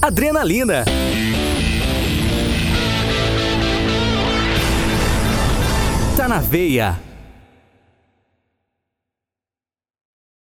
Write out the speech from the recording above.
Adrenalina. Tá na veia.